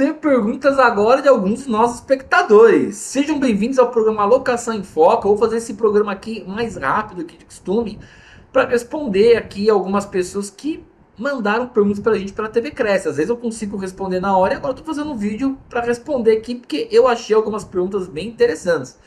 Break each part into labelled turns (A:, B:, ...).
A: responder perguntas agora de alguns dos nossos espectadores. Sejam bem-vindos ao programa Locação em Foco. Eu vou fazer esse programa aqui mais rápido que de costume para responder aqui algumas pessoas que mandaram perguntas para a gente pela TV Cresce. Às vezes eu consigo responder na hora e agora estou fazendo um vídeo para responder aqui porque eu achei algumas perguntas bem interessantes.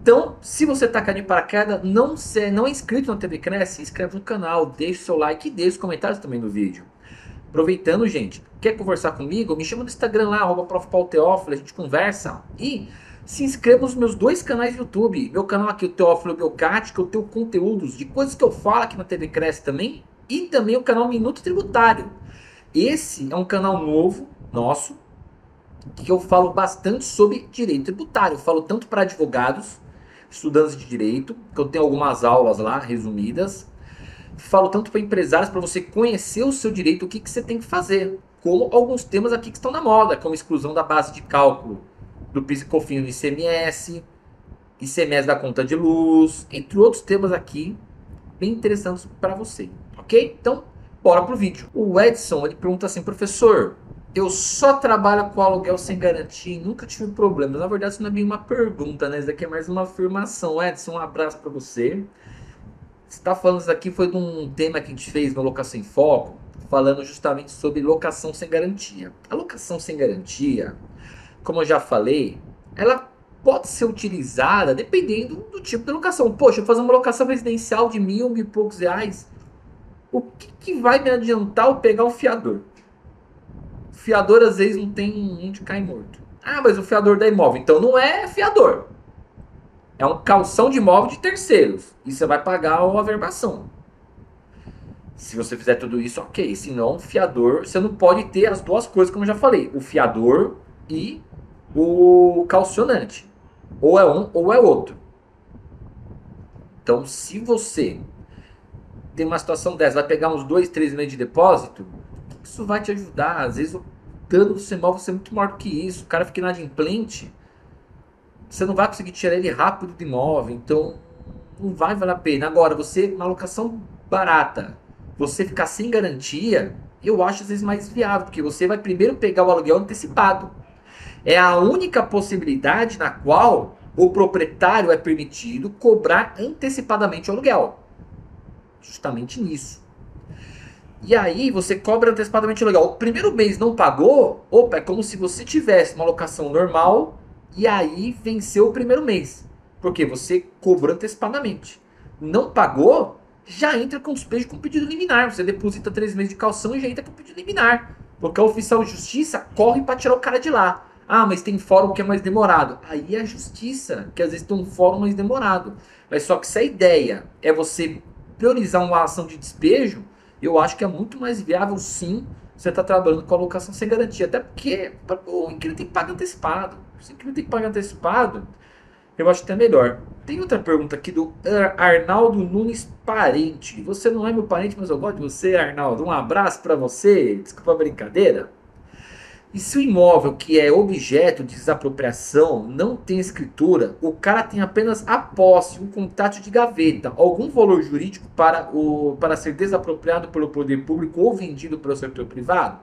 A: Então, se você está caindo de paraquedas, não, se, não é inscrito na TV Cresce, se inscreve no canal, deixe seu like e deixe os comentários também no vídeo. Aproveitando, gente, quer conversar comigo? Me chama no Instagram lá, arroba a gente conversa. E se inscreva nos meus dois canais do YouTube. Meu canal aqui, o Teófilo Belcati, que eu tenho conteúdos de coisas que eu falo aqui na TV Cresce também. E também o canal Minuto Tributário. Esse é um canal novo, nosso, que eu falo bastante sobre direito tributário. Eu falo tanto para advogados, estudantes de direito, que eu tenho algumas aulas lá resumidas, falo tanto para empresários para você conhecer o seu direito, o que, que você tem que fazer, como alguns temas aqui que estão na moda, como exclusão da base de cálculo do PIS e COFINS do ICMS, ICMS da conta de luz, entre outros temas aqui bem interessantes para você, ok? Então, bora pro vídeo. O Edson, ele pergunta assim, professor, eu só trabalho com aluguel sem garantia e nunca tive problemas. Na verdade, isso não é bem uma pergunta, né? Isso daqui é mais uma afirmação. Edson, um abraço para você está falando isso aqui foi de um tema que a gente fez no Locação em Foco, falando justamente sobre locação sem garantia. A locação sem garantia, como eu já falei, ela pode ser utilizada dependendo do tipo de locação. Poxa, eu fazer uma locação residencial de mil, mil e poucos reais, o que, que vai me adiantar eu pegar um fiador? O fiador às vezes não tem onde cair morto. Ah, mas o fiador da imóvel, então não é fiador é um calção de imóvel de terceiros. E você vai pagar a averbação. Se você fizer tudo isso, ok. Se não, fiador, você não pode ter as duas coisas, como eu já falei: o fiador e o calcionante. Ou é um ou é outro. Então, se você tem uma situação dessa, vai pegar uns dois, três meses de depósito, isso vai te ajudar. Às vezes o dano do seu imóvel vai ser muito maior do que isso. O cara fica inadimplente você não vai conseguir tirar ele rápido de imóvel, então não vai valer a pena. Agora, você, uma locação barata, você ficar sem garantia, eu acho às vezes mais viável, porque você vai primeiro pegar o aluguel antecipado. É a única possibilidade na qual o proprietário é permitido cobrar antecipadamente o aluguel. Justamente nisso. E aí você cobra antecipadamente o aluguel. O primeiro mês não pagou, opa, é como se você tivesse uma locação normal e aí venceu o primeiro mês. Porque você cobrou antecipadamente. Não pagou, já entra com despejo com pedido liminar. Você deposita três meses de calção e já entra com pedido liminar. Porque o oficial de justiça corre para tirar o cara de lá. Ah, mas tem fórum que é mais demorado. Aí é a justiça, que às vezes tem um fórum mais demorado. Mas só que se a ideia é você priorizar uma ação de despejo, eu acho que é muito mais viável sim você estar tá trabalhando com a locação sem garantia. Até porque o inquilino tem que pagar antecipado. Se o inquilino tem que pagar antecipado, eu acho até melhor. Tem outra pergunta aqui do Arnaldo Nunes Parente. Você não é meu parente, mas eu gosto de você, Arnaldo. Um abraço para você. Desculpa a brincadeira. E se o imóvel que é objeto de desapropriação não tem escritura, o cara tem apenas a posse, um contato de gaveta, algum valor jurídico para, o, para ser desapropriado pelo poder público ou vendido pelo setor privado?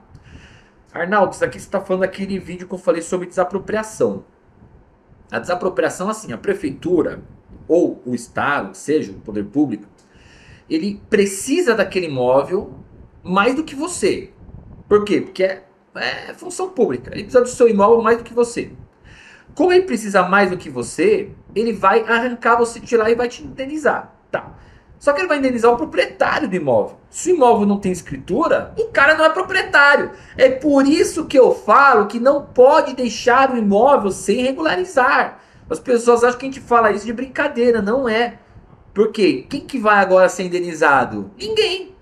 A: Arnaldo, isso aqui você está falando daquele vídeo que eu falei sobre desapropriação. A desapropriação, assim, a prefeitura ou o Estado, seja o poder público, ele precisa daquele imóvel mais do que você. Por quê? Porque é, é função pública. Ele precisa do seu imóvel mais do que você. Como ele precisa mais do que você, ele vai arrancar você de lá e vai te indenizar. Tá. Só que ele vai indenizar o proprietário do imóvel. Se o imóvel não tem escritura, o cara não é proprietário. É por isso que eu falo que não pode deixar o imóvel sem regularizar. As pessoas acham que a gente fala isso de brincadeira, não é. Por quê? Quem que vai agora ser indenizado? Ninguém.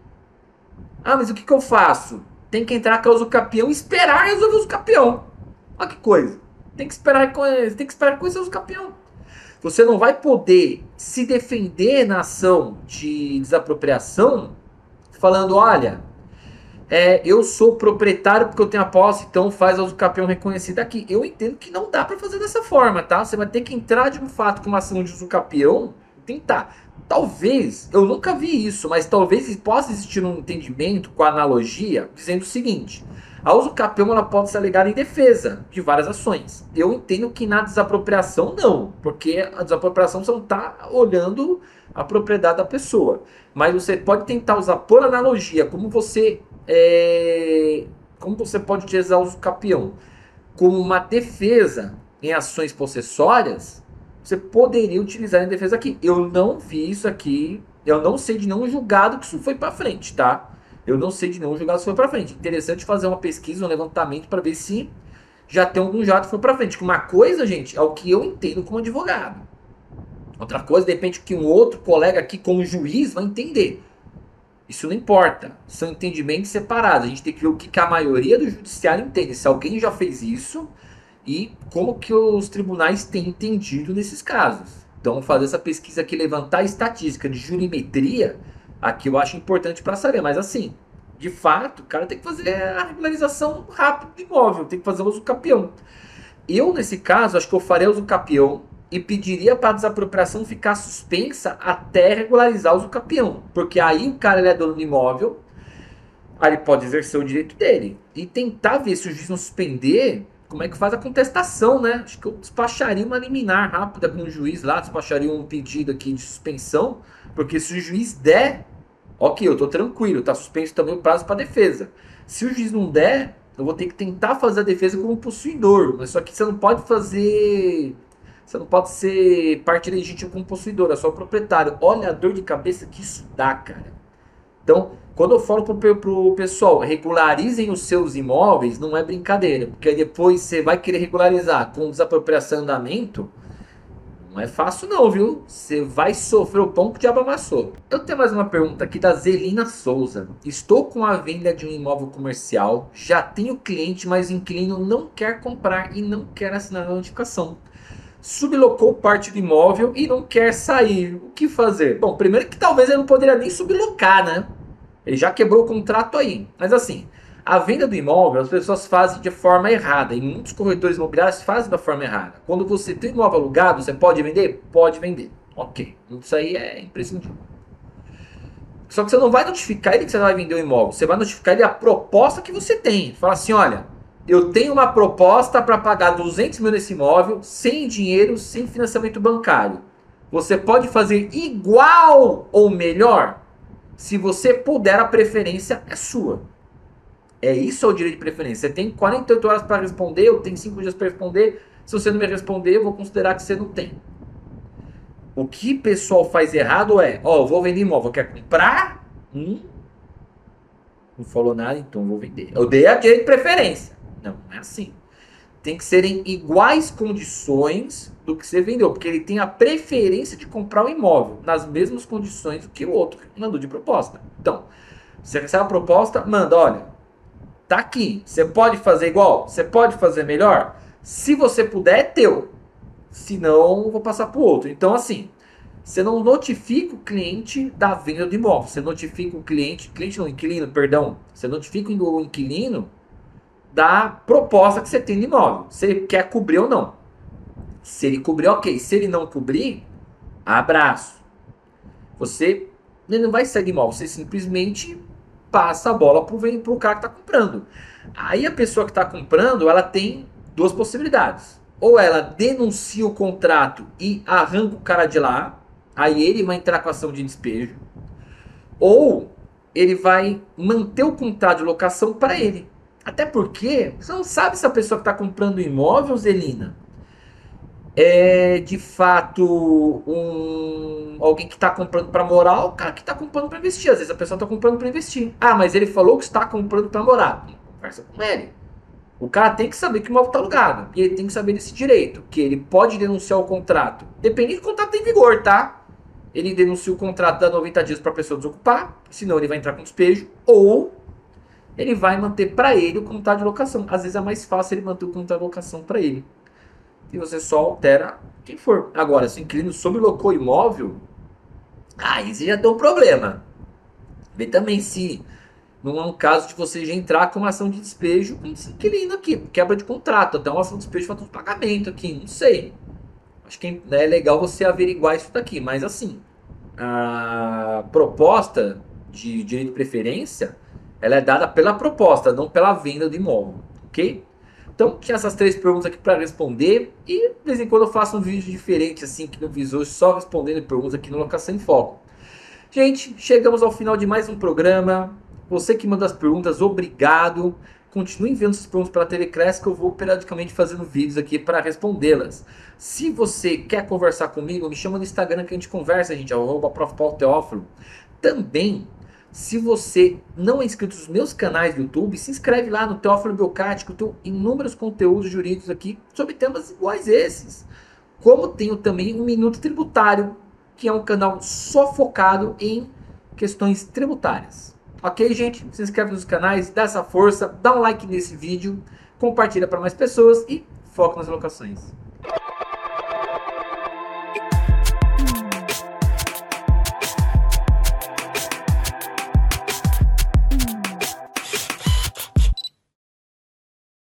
A: Ah, mas o que, que eu faço? Tem que entrar com o campeão e esperar resolver o campeão. Olha que coisa. Tem que esperar, tem que esperar com o campeão. Você não vai poder se defender na ação de desapropriação falando, olha, é, eu sou proprietário porque eu tenho a posse, então faz a usucapião reconhecida aqui. Eu entendo que não dá para fazer dessa forma, tá? Você vai ter que entrar de um fato com uma ação de usucapião tentar. Talvez, eu nunca vi isso, mas talvez possa existir um entendimento com a analogia dizendo o seguinte: a uso capião ela pode ser alegada em defesa de várias ações. Eu entendo que na desapropriação não, porque a desapropriação você não está olhando a propriedade da pessoa. Mas você pode tentar usar por analogia como você é, como você pode utilizar o uso capião como uma defesa em ações possessórias você poderia utilizar em defesa aqui. Eu não vi isso aqui, eu não sei de nenhum julgado que isso foi para frente, tá? Eu não sei de nenhum julgado que foi para frente. Interessante fazer uma pesquisa, um levantamento para ver se já tem algum julgado que foi para frente. Uma coisa, gente, é o que eu entendo como advogado. Outra coisa, de repente, que um outro colega aqui, como juiz, vai entender. Isso não importa. São entendimentos separados. A gente tem que ver o que a maioria do judiciário entende. Se alguém já fez isso, e como que os tribunais têm entendido nesses casos. Então, fazer essa pesquisa aqui, levantar estatística de jurimetria, aqui eu acho importante para saber. Mas assim, de fato, o cara tem que fazer a regularização rápida do imóvel, tem que fazer o uso capião. Eu, nesse caso, acho que eu faria uso capião e pediria para a desapropriação ficar suspensa até regularizar o uso capião. Porque aí o cara ele é dono do imóvel, aí ele pode exercer o direito dele. E tentar ver se o juiz não suspender como é que faz a contestação, né? Acho que eu despacharia uma liminar rápida com o juiz lá, despacharia um pedido aqui de suspensão, porque se o juiz der, ok, eu tô tranquilo, tá suspenso também o prazo para defesa. Se o juiz não der, eu vou ter que tentar fazer a defesa como possuidor, mas só que você não pode fazer você não pode ser parte legítima como possuidor, é só proprietário. Olha a dor de cabeça que isso dá, cara. Então, quando eu falo pro, pro pessoal, regularizem os seus imóveis, não é brincadeira, porque depois você vai querer regularizar com desapropriação andamento, não é fácil não, viu? Você vai sofrer o pão que o diabo amassou. Eu tenho mais uma pergunta aqui da Zelina Souza. Estou com a venda de um imóvel comercial, já tenho cliente, mas o inquilino não quer comprar e não quer assinar a notificação. Sublocou parte do imóvel e não quer sair. O que fazer? Bom, primeiro que talvez ele não poderia nem sublocar, né? Ele já quebrou o contrato aí. Mas assim, a venda do imóvel as pessoas fazem de forma errada. E muitos corretores imobiliários fazem da forma errada. Quando você tem imóvel alugado, você pode vender? Pode vender. Ok. Isso aí é imprescindível. Só que você não vai notificar ele que você vai vender o imóvel. Você vai notificar ele a proposta que você tem. Fala assim: olha, eu tenho uma proposta para pagar 200 mil nesse imóvel, sem dinheiro, sem financiamento bancário. Você pode fazer igual ou melhor? Se você puder, a preferência é sua. É isso o direito de preferência. Você tem 48 horas para responder, eu tenho 5 dias para responder. Se você não me responder, eu vou considerar que você não tem. O que o pessoal faz errado é, ó, oh, vou vender imóvel, quer comprar? Hum? Não falou nada, então vou vender. Eu dei a direito de preferência. Não, não é assim. Tem que serem iguais condições do que você vendeu, porque ele tem a preferência de comprar o imóvel nas mesmas condições que o outro que mandou de proposta. Então, você recebe a proposta, manda, olha, tá aqui, você pode fazer igual, você pode fazer melhor. Se você puder, é teu. Se não, vou passar para o outro. Então, assim, você não notifica o cliente da venda do imóvel. Você notifica o cliente, cliente não, inquilino, perdão. Você notifica o inquilino da proposta que você tem de imóvel. Se ele quer cobrir ou não. Se ele cobrir, ok. Se ele não cobrir, abraço. Você não vai sair de imóvel, você simplesmente passa a bola pro, pro cara que está comprando. Aí a pessoa que está comprando, ela tem duas possibilidades. Ou ela denuncia o contrato e arranca o cara de lá, aí ele vai entrar com ação de despejo. Ou ele vai manter o contrato de locação para ele. Até porque você não sabe se a pessoa que está comprando imóvel, Zelina, é de fato um alguém que está comprando para morar ou o cara que está comprando para investir. Às vezes a pessoa está comprando para investir. Ah, mas ele falou que está comprando para morar. Conversa com ele. O cara tem que saber que o imóvel está alugado. E ele tem que saber desse direito. Que ele pode denunciar o contrato. Dependendo do contrato em vigor, tá? Ele denuncia o contrato, dá 90 dias para a pessoa desocupar. Senão ele vai entrar com despejo. Ou ele vai manter para ele o contrato de locação. Às vezes é mais fácil ele manter o contrato de locação para ele e você só altera quem for. Agora, se o inquilino sobrelocou imóvel, aí você já tem um problema. Vê também se não é um caso de você já entrar com uma ação de despejo com esse inquilino aqui, quebra de contrato, até uma ação de despejo para um pagamento aqui, não sei. Acho que é legal você averiguar isso daqui, mas assim, a proposta de direito de preferência, ela é dada pela proposta, não pela venda do imóvel, ok? Então, tinha essas três perguntas aqui para responder e de vez em quando eu faço um vídeo diferente assim aqui no Visor, só respondendo perguntas aqui no Locação em Foco. Gente, chegamos ao final de mais um programa. Você que manda as perguntas, obrigado. Continue enviando suas perguntas pela TV Cresce que eu vou periodicamente fazendo vídeos aqui para respondê-las. Se você quer conversar comigo, me chama no Instagram que a gente conversa, gente, arroba. Também, se você não é inscrito nos meus canais do YouTube, se inscreve lá no Teófilo Belcati, que eu tenho inúmeros conteúdos jurídicos aqui sobre temas iguais esses. Como tenho também um Minuto Tributário, que é um canal só focado em questões tributárias. Ok, gente? Se inscreve nos canais, dá essa força, dá um like nesse vídeo, compartilha para mais pessoas e foca nas locações.